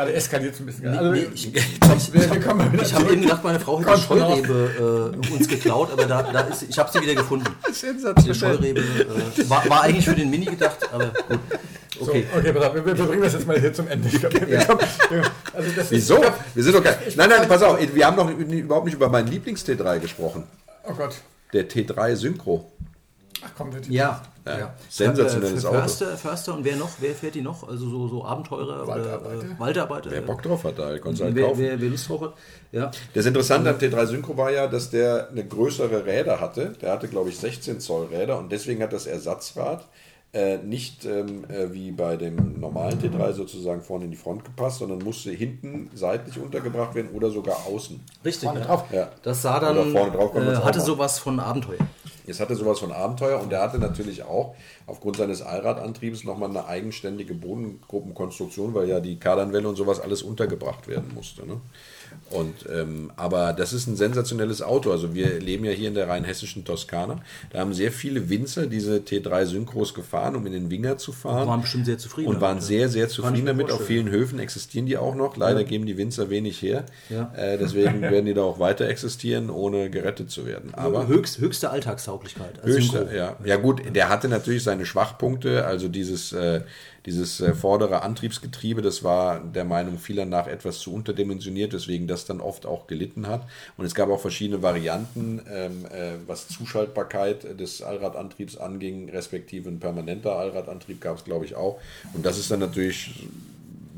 gerade eskaliert ein bisschen. Nee, also, nee, ich, ich, ich habe eben gedacht, meine Frau hätte eine Scheurebe äh, uns geklaut, aber da, da ist, ich habe sie wieder gefunden. Die Scheurebe äh, war, war, eigentlich für den Mini gedacht, aber gut. Okay, so, okay pass auf, wir, wir, bringen das jetzt mal hier zum Ende. Glaub, ja. kommen, also Wieso? Ist, wir sind doch geil. Nein, nein, pass auf, wir haben noch überhaupt nicht über meinen Lieblings-T3 gesprochen. Oh Gott. Der T3 Synchro. Ach komm, bitte. Ja. Ja. ja. Sensationelles Auto. Förster, Förster und wer noch? Wer fährt die noch? Also so, so Abenteurer Waldarbeiter. oder äh, Waldarbeiter? Wer Bock drauf hat, da konnte halt wer, kaufen. Wer, wer Lust drauf hat. Ja. Das Interessante am T3 Synchro war ja, dass der eine größere Räder hatte. Der hatte, glaube ich, 16 Zoll Räder und deswegen hat das Ersatzrad äh, nicht ähm, äh, wie bei dem normalen T3 sozusagen vorne in die Front gepasst, sondern musste hinten seitlich untergebracht werden oder sogar außen. Richtig, vorne ja. drauf. Ja. Das sah dann, vorne drauf äh, hatte sowas von Abenteuer. Es hatte sowas von Abenteuer und er hatte natürlich auch aufgrund seines Allradantriebs nochmal eine eigenständige Bodengruppenkonstruktion, weil ja die Kardanwelle und sowas alles untergebracht werden musste. Ne? Und, ähm, aber das ist ein sensationelles Auto. Also wir leben ja hier in der rheinhessischen Toskana. Da haben sehr viele Winzer diese T3 Synchros gefahren, um in den Winger zu fahren. Und waren bestimmt sehr zufrieden. Und waren sehr, sehr zufrieden damit. Auf vielen Höfen existieren die auch noch. Leider ja. geben die Winzer wenig her. Ja. Äh, deswegen werden die da auch weiter existieren, ohne gerettet zu werden. Aber Höchst, höchste Alltagstauglichkeit. Höchste, ja. ja gut, der hatte natürlich seine Schwachpunkte. Also dieses... Äh, dieses äh, vordere Antriebsgetriebe, das war der Meinung vieler nach etwas zu unterdimensioniert, weswegen das dann oft auch gelitten hat. Und es gab auch verschiedene Varianten, ähm, äh, was Zuschaltbarkeit des Allradantriebs anging, respektive ein permanenter Allradantrieb gab es, glaube ich, auch. Und das ist dann natürlich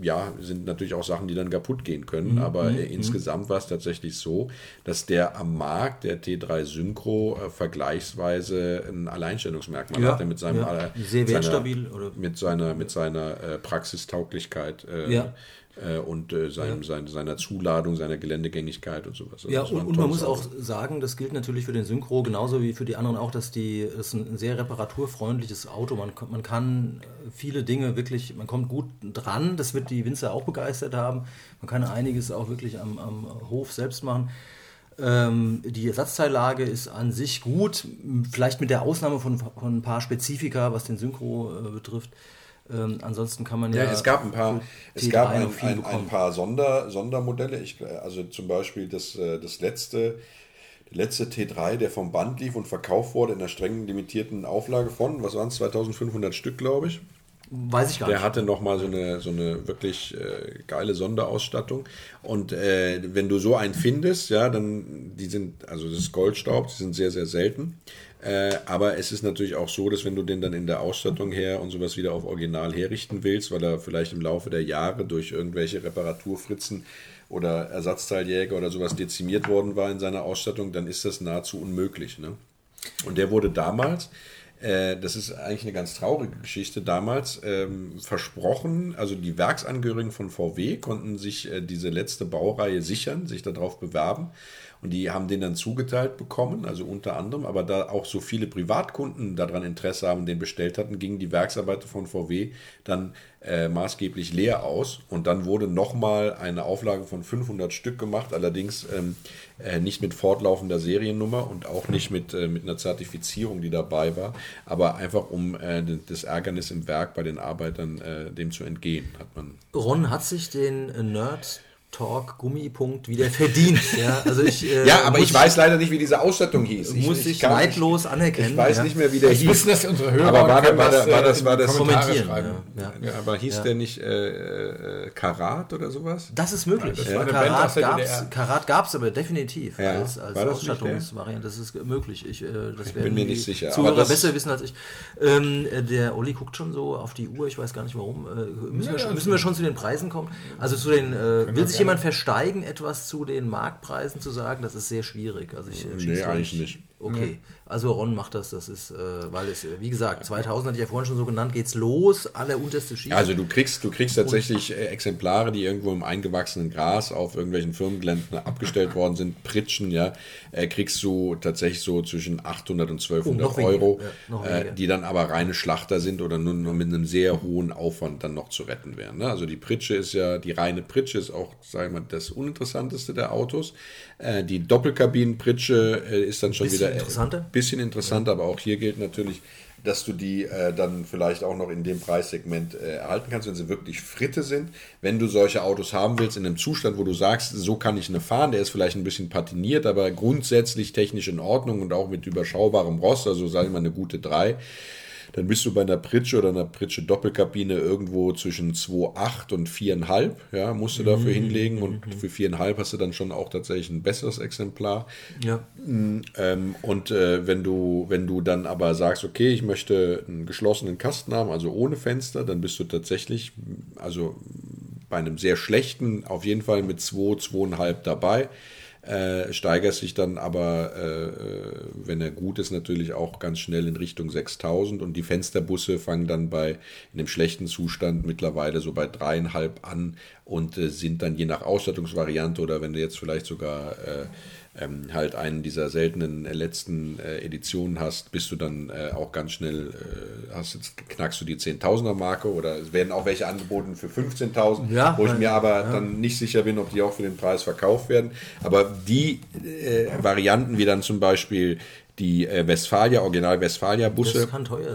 ja, sind natürlich auch Sachen, die dann kaputt gehen können. Mhm. Aber äh, mhm. insgesamt war es tatsächlich so, dass der am Markt, der T3 Synchro, äh, vergleichsweise ein Alleinstellungsmerkmal ja. hatte mit seinem ja. sehr wertstabil seiner, oder mit seiner mit seiner äh, Praxistauglichkeit. Äh, ja äh, und äh, seinem, ja. sein, seiner Zuladung, seiner Geländegängigkeit und sowas. Also ja, und, und man muss auch sagen, das gilt natürlich für den Synchro genauso wie für die anderen auch, dass die, das ist ein sehr reparaturfreundliches Auto. Man, man kann äh, viele Dinge wirklich, man kommt gut dran, das wird die Winzer auch begeistert haben. Man kann einiges auch wirklich am, am Hof selbst machen. Ähm, die Ersatzteillage ist an sich gut, vielleicht mit der Ausnahme von, von ein paar Spezifika, was den Synchro äh, betrifft. Ähm, ansonsten kann man ja. Ja, es gab ein paar, es gab ein, ein, ein, paar Sonder, Sondermodelle. Ich, also zum Beispiel das, äh, das letzte, der letzte T3, der vom Band lief und verkauft wurde in einer streng limitierten Auflage von, was waren es, 2500 Stück, glaube ich. Weiß ich gar der nicht. Der hatte nochmal so eine, so eine wirklich äh, geile Sonderausstattung. Und äh, wenn du so einen findest, ja, dann, die sind, also das ist Goldstaub, die sind sehr, sehr selten. Äh, aber es ist natürlich auch so, dass wenn du den dann in der Ausstattung her und sowas wieder auf Original herrichten willst, weil er vielleicht im Laufe der Jahre durch irgendwelche Reparaturfritzen oder Ersatzteiljäger oder sowas dezimiert worden war in seiner Ausstattung, dann ist das nahezu unmöglich. Ne? Und der wurde damals, äh, das ist eigentlich eine ganz traurige Geschichte, damals ähm, versprochen, also die Werksangehörigen von VW konnten sich äh, diese letzte Baureihe sichern, sich darauf bewerben. Und die haben den dann zugeteilt bekommen, also unter anderem, aber da auch so viele Privatkunden daran Interesse haben, den bestellt hatten, gingen die Werksarbeiter von VW dann äh, maßgeblich leer aus. Und dann wurde nochmal eine Auflage von 500 Stück gemacht, allerdings ähm, äh, nicht mit fortlaufender Seriennummer und auch nicht mit, äh, mit einer Zertifizierung, die dabei war, aber einfach um äh, das Ärgernis im Werk bei den Arbeitern äh, dem zu entgehen, hat man. Ron hat sich den Nerd Talk Gummipunkt wieder verdient. Ja, also ich, äh, ja aber ich weiß leider nicht, wie diese Ausstattung hieß. Ich, muss ich, ich neidlos anerkennen. Ich weiß ja. nicht mehr, wie der ich hieß. Wissen das unsere Hörer aber war, war, das, war das, war das kommentieren. Ja. Ja. aber hieß der nicht äh, äh, Karat oder sowas? Das ist möglich. Das Karat gab's, Karat gab es aber definitiv als, als Ausstattungsvariante. Das ist möglich. Ich, äh, das ich bin mir nicht sicher. Zuhörer besser wissen als ich. Ähm, äh, der Olli guckt schon so auf die Uhr. Ich weiß gar nicht warum. Äh, müssen, wir, schon zu den Preisen kommen? Also zu den will sich jemand versteigen, etwas zu den Marktpreisen zu sagen? Das ist sehr schwierig. Also ich, nee, eigentlich nicht. Okay, also Ron macht das, das ist, äh, weil es, wie gesagt, 2000 hatte ich ja vorhin schon so genannt, geht's los, allerunterste Schiene. Also du kriegst, du kriegst tatsächlich Und, äh, Exemplare, die irgendwo im eingewachsenen Gras auf irgendwelchen Firmengeländen abgestellt worden sind, Pritschen, ja, äh, kriegst du tatsächlich so zwischen 800 und 1200 oh, Euro, ja, äh, die dann aber reine Schlachter sind oder nur, nur, mit einem sehr hohen Aufwand dann noch zu retten wären. Ne? Also die Pritsche ist ja, die reine Pritsche ist auch, sagen wir mal, das uninteressanteste der Autos. Äh, die Doppelkabinenpritsche äh, ist dann schon wieder interessanter. bisschen interessanter, ja. aber auch hier gilt natürlich, dass du die äh, dann vielleicht auch noch in dem Preissegment äh, erhalten kannst, wenn sie wirklich Fritte sind. Wenn du solche Autos haben willst, in einem Zustand, wo du sagst, so kann ich eine fahren, der ist vielleicht ein bisschen patiniert, aber grundsätzlich technisch in Ordnung und auch mit überschaubarem Rost, also sage ich mal eine gute 3 dann bist du bei einer Pritsche oder einer Pritsche Doppelkabine irgendwo zwischen 2,8 und 4,5, ja, musst du dafür mhm. hinlegen und mhm. für 4,5 hast du dann schon auch tatsächlich ein besseres Exemplar. Ja. Mm, ähm, und äh, wenn du, wenn du dann aber sagst, okay, ich möchte einen geschlossenen Kasten haben, also ohne Fenster, dann bist du tatsächlich, also bei einem sehr schlechten auf jeden Fall mit 2, 2,5 dabei äh, steigert sich dann aber, äh, wenn er gut ist, natürlich auch ganz schnell in Richtung 6000 und die Fensterbusse fangen dann bei in dem schlechten Zustand mittlerweile so bei dreieinhalb an und äh, sind dann je nach Ausstattungsvariante oder wenn du jetzt vielleicht sogar äh, ähm, halt einen dieser seltenen äh, letzten äh, Editionen hast, bist du dann äh, auch ganz schnell, äh, hast jetzt knackst du die 10.000er Marke oder es werden auch welche angeboten für 15.000, ja, wo ich mir aber ja. dann nicht sicher bin, ob die auch für den Preis verkauft werden. Aber die äh, Varianten wie dann zum Beispiel die äh, Westfalia, Original Westfalia Busse,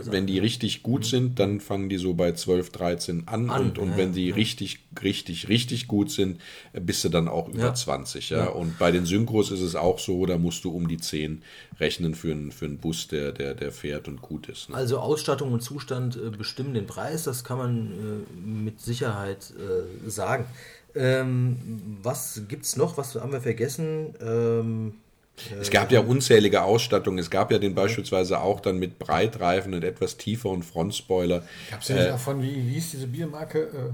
wenn die richtig gut mhm. sind, dann fangen die so bei 12, 13 an, an und, und ja, wenn die ja. richtig, richtig, richtig gut sind, äh, bist du dann auch über ja. 20. Ja? Und bei den Synchros ist es auch so, da musst du um die 10 rechnen für einen, für einen Bus, der, der, der fährt und gut ist. Ne? Also Ausstattung und Zustand äh, bestimmen den Preis, das kann man äh, mit Sicherheit äh, sagen. Ähm, was gibt es noch? Was haben wir vergessen? Ähm, es gab ja unzählige Ausstattungen. Es gab ja den beispielsweise auch dann mit Breitreifen und etwas tieferen Frontspoiler. Gab es ja nicht äh, davon, wie, wie hieß diese Biermarke?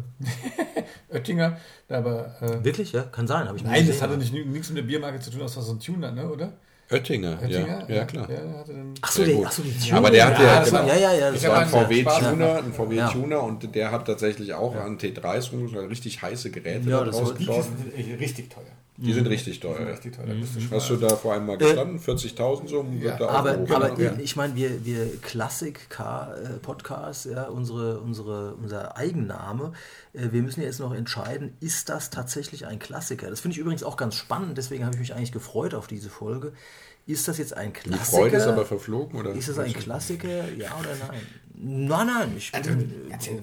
Äh, Oettinger. Aber, äh, Wirklich, ja? Kann sein. Habe ich Nein, das hatte nicht, nichts mit der Biermarke zu tun, das war so ein Tuner, ne? oder? Oettinger, Oettinger, ja, ja, klar. Ja, ach so, der, ach so, die Tuner. Aber der hat ja, genau, ja, ja, ja, das war ein VW-Tuner, ein VW-Tuner und der hat tatsächlich auch ja. an T3s richtig heiße Geräte ja, das sind richtig teuer. Die sind richtig teuer. Sind richtig teuer. Mhm. Hast du da vor allem mal gestanden? Äh, 40.000 so? Ja. aber, aber ja. ich meine, wir, wir Klassik-Podcast, ja, unsere, unsere, unser Eigenname, äh, wir müssen ja jetzt noch entscheiden, ist das tatsächlich ein Klassiker? Das finde ich übrigens auch ganz spannend, deswegen habe ich mich eigentlich gefreut auf diese Folge. Ist das jetzt ein Klassiker? Die Freude ist aber verflogen, oder? Ist das ein Klassiker, ja oder nein? Nein, nein. Ich also,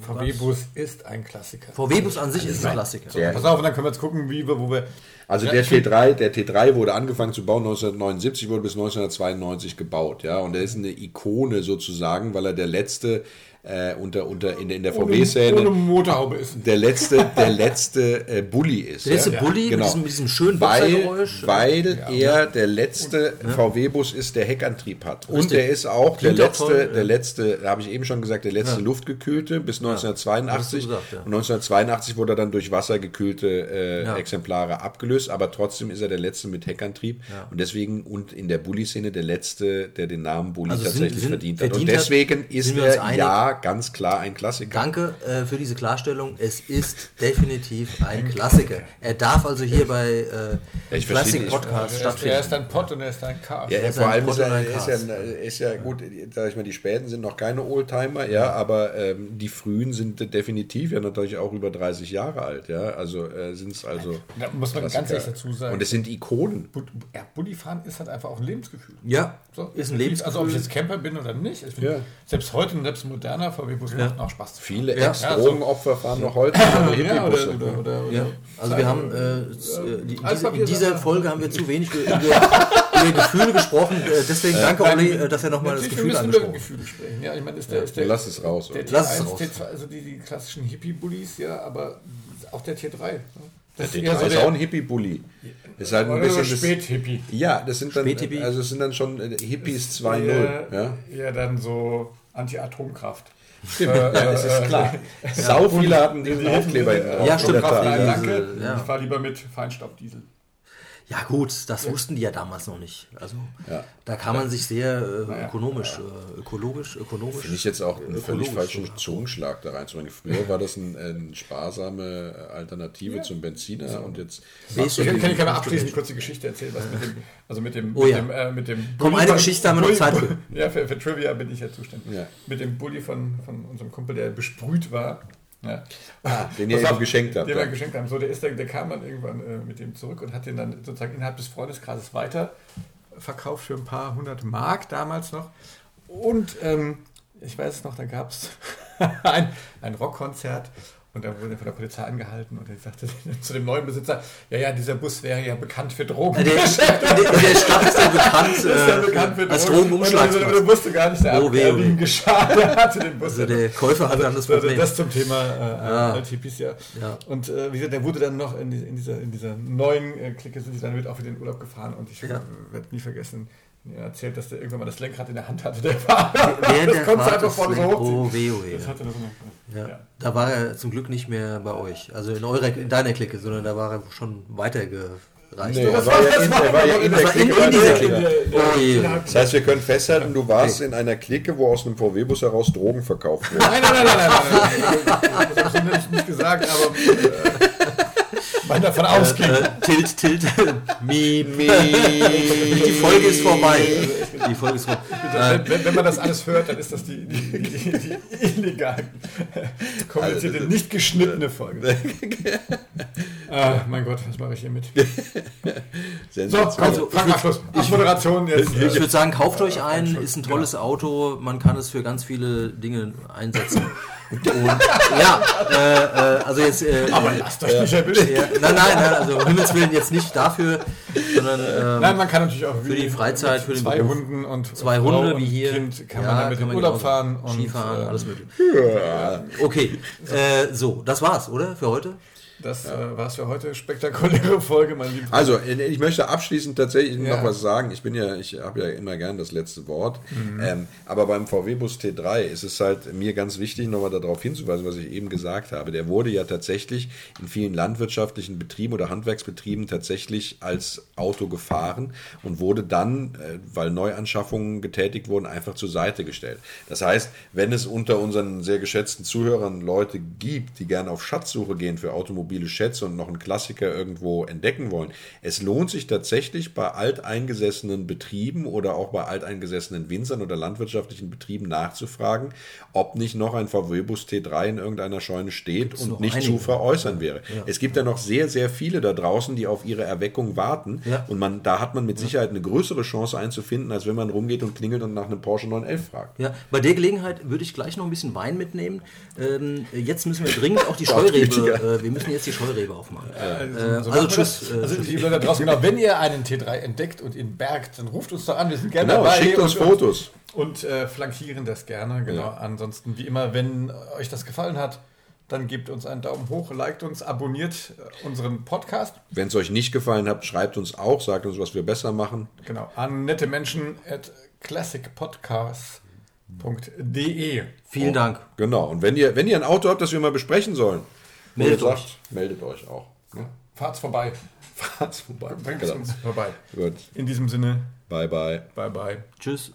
VW-Bus ist ein Klassiker. VW-Bus an sich ist ein Klassiker. So, pass auf, und dann können wir jetzt gucken, wie wir, wo wir also ja, der T3, der T3 wurde angefangen zu bauen 1979, wurde bis 1992 gebaut, ja, und er ist eine Ikone sozusagen, weil er der letzte äh, unter, unter in, in der VW-Szene. Ohne Motorhaube ist. Der letzte, der letzte äh, Bulli ist. Der letzte ja? Bulli genau. mit, diesem, mit diesem schönen Weil, weil ja. er der letzte ja. VW-Bus ist, der Heckantrieb hat. Richtig. Und er ist auch Klingt der letzte, voll, der letzte, da habe ich eben schon gesagt, der letzte luftgekühlte bis 1982. Gesagt, und 1982 wurde er dann durch wassergekühlte äh, Exemplare abgelöst, aber trotzdem ist er der letzte mit Heckantrieb. Und deswegen und in der Bulli-Szene der letzte, der den Namen Bulli also tatsächlich sind, verdient hat. Und deswegen hat, ist er ja ganz klar ein Klassiker. Danke äh, für diese Klarstellung. Es ist definitiv ein Klassiker. Er darf also hier bei äh, Classic Podcast stattfinden. Er ist ein Pot und er ist ein K. Ja, ja vor allem ist er, ist, ja, ist ja gut, sag ich mal, die späten sind noch keine Oldtimer, ja, aber ähm, die frühen sind definitiv ja natürlich auch über 30 Jahre alt, ja. Also äh, sind es also. Da muss man Klassiker. ganz ehrlich dazu sagen. Und es sind Ikonen. Ja, fahren ist halt einfach auch ein Lebensgefühl. Ja, so, ist ein Lebensgefühl. Also ob ich jetzt Camper bin oder nicht. Ich ja. Selbst heute, selbst modern VW-Bus ja. macht noch Spaß. Viele ja. Ex-Drogenopfer fahren noch heute ja, oder, oder, oder, oder, Also wir haben äh, die, diese, in dieser Folge haben wir zu wenig über, über Gefühle gesprochen. Äh, deswegen danke Olli, äh, dass er nochmal das Gefühl angesprochen hat. Sprechen. Ja, ich meine, ist der, ist der, lass es raus. Der Lass es raus. T2, also die, die klassischen Hippie-Bullies, ja, aber auch der T3. Ne? Das der T3 ist, so ist auch ein Hippie-Bully. Ist halt ein bisschen Spät-Hippie. Ja, das sind dann also das sind dann schon Hippies 2.0. Ja, ja, dann so Anti-Atomkraft. Stimmt, äh, ja, das ist klar. Ja, Sau viele hatten diesen Aufkleber. Ja, stimmt. Nein, danke. Ich fahre lieber mit Feinstaubdiesel. Ja gut, das wussten die ja damals noch nicht. Also ja. da kann man sich sehr äh, naja. ökonomisch, äh, ökologisch, ökonomisch. Finde ich jetzt auch einen völlig falschen Zungenschlag da reinzubringen. Früher war das eine ein sparsame Alternative ja. zum Benziner so. und jetzt. Ich kann, kann ich mal abschließend kurz die Geschichte erzählen, was mit dem, also mit dem, oh, mit ja. dem, äh, mit dem Komm, eine Geschichte haben wir noch Zeit für. Ja, für, für Trivia bin ich ja zuständig. Mit dem Bulli von, von unserem Kumpel, der besprüht war ja. Ah, den ihr ihm geschenkt habt. Den wir geschenkt haben. So, der, ist dann, der kam dann irgendwann äh, mit dem zurück und hat den dann sozusagen innerhalb des Freundeskreises weiter verkauft für ein paar hundert Mark damals noch. Und ähm, ich weiß es noch, da gab es ein, ein Rockkonzert Und dann wurde er von der Polizei angehalten und er sagte zu dem neuen Besitzer, ja, ja, dieser Bus wäre ja bekannt für Drogen. Der, der, der Stadt ist ja bekannt, ist ja äh, bekannt für als Drogenumschlagsplatz. Und, und, wusste gar nicht, der oh, weh, ihm geschadet hatte den Bus. Also der Käufer hatte dann das Problem. Das zum Thema äh, ja. LTPs, ja. ja. Und äh, wie gesagt, der wurde dann noch in, in, dieser, in dieser neuen äh, Clique, sind sie dann mit auch wieder in den Urlaub gefahren und ich ja. werde nie vergessen, er erzählt, dass der irgendwann mal das Lenkrad in der Hand hatte, der Fahrer. Während das konnte einfach vorne so hochziehen. Oh, weh, oh, weh. Das hatte das ja. ja. Da war er zum Glück nicht mehr bei euch, also in, eurer, in deiner Clique, sondern da war er schon weitergereicht. Nee, das war, ja in, er war ja in, der Clique. In dieser Clique. Oh, das heißt, wir können festhalten, du warst in einer Clique, wo aus einem VW-Bus heraus Drogen verkauft wurden. Nein, nein, nein, nein, nein, nein, nein. Das habe ich nicht gesagt, aber... Äh, man davon ausgeht. Äh, äh, tilt, tilt. Mi, mi. Die Folge ist vorbei. Die Folge ist vorbei. Äh, wenn, wenn, man das alles hört, dann ist das die, die, die, die illegal kommunizierte, also, nicht geschnittene Folge. ah, mein Gott, was mache ich hier mit? so, also, Frank, Abschluss. Ich, Moderation jetzt. Ich, ich würde sagen, kauft euch ein, ist ein tolles ja. Auto, man kann es für ganz viele Dinge einsetzen. Und, ja, äh, äh, also jetzt. Äh, Aber lasst euch nicht erwischen. Ja, nein, nein, nein, also um Himmels Willen jetzt nicht dafür, sondern. Ähm, nein, man kann natürlich auch für die Freizeit, für den zwei Beruf, Hunden und zwei Hunde wie hier. Kind kann ja, man damit in Urlaub fahren und Skifahren, alles mögliche. Ja. Okay, äh, so, das war's, oder für heute? Das ja. äh, war es für heute. Spektakuläre Folge, mein lieber. Also, ich möchte abschließend tatsächlich ja. noch was sagen. Ich bin ja, ich habe ja immer gern das letzte Wort. Mhm. Ähm, aber beim VW-Bus T3 ist es halt mir ganz wichtig, nochmal darauf hinzuweisen, was ich eben gesagt habe. Der wurde ja tatsächlich in vielen landwirtschaftlichen Betrieben oder Handwerksbetrieben tatsächlich als Auto gefahren und wurde dann, äh, weil Neuanschaffungen getätigt wurden, einfach zur Seite gestellt. Das heißt, wenn es unter unseren sehr geschätzten Zuhörern Leute gibt, die gerne auf Schatzsuche gehen für Automobile, mobile Schätze und noch einen Klassiker irgendwo entdecken wollen. Es lohnt sich tatsächlich bei alteingesessenen Betrieben oder auch bei alteingesessenen Winzern oder landwirtschaftlichen Betrieben nachzufragen, ob nicht noch ein VW-Bus T3 in irgendeiner Scheune steht Gibt's und nicht einige. zu veräußern wäre. Ja. Es gibt ja noch sehr, sehr viele da draußen, die auf ihre Erweckung warten ja. und man, da hat man mit Sicherheit eine größere Chance einzufinden, als wenn man rumgeht und klingelt und nach einem Porsche 911 fragt. Ja, bei der Gelegenheit würde ich gleich noch ein bisschen Wein mitnehmen. Ähm, jetzt müssen wir dringend auch die Scheurebe, äh, wir müssen jetzt die Scheurebe aufmachen. Äh, äh, so also tschüss. Äh, also die Leute draußen, genau, wenn ihr einen T3 entdeckt und ihn bergt, dann ruft uns doch an, wir sind gerne genau, dabei. Schickt uns und, Fotos. Und äh, flankieren das gerne, genau. Ja. Ansonsten, wie immer, wenn euch das gefallen hat, dann gebt uns einen Daumen hoch, liked uns, abonniert äh, unseren Podcast. Wenn es euch nicht gefallen hat, schreibt uns auch, sagt uns, was wir besser machen. Genau, an nette Menschen at classicpodcast.de. Vielen oh, Dank. Genau, und wenn ihr, wenn ihr ein Auto habt, das wir mal besprechen sollen, meldet euch. Sagt, meldet euch auch. Ne? Fahrt's vorbei. Fahrt's vorbei. Bringt genau. uns vorbei. Gut. In diesem Sinne. Bye, bye. Bye, bye. Tschüss.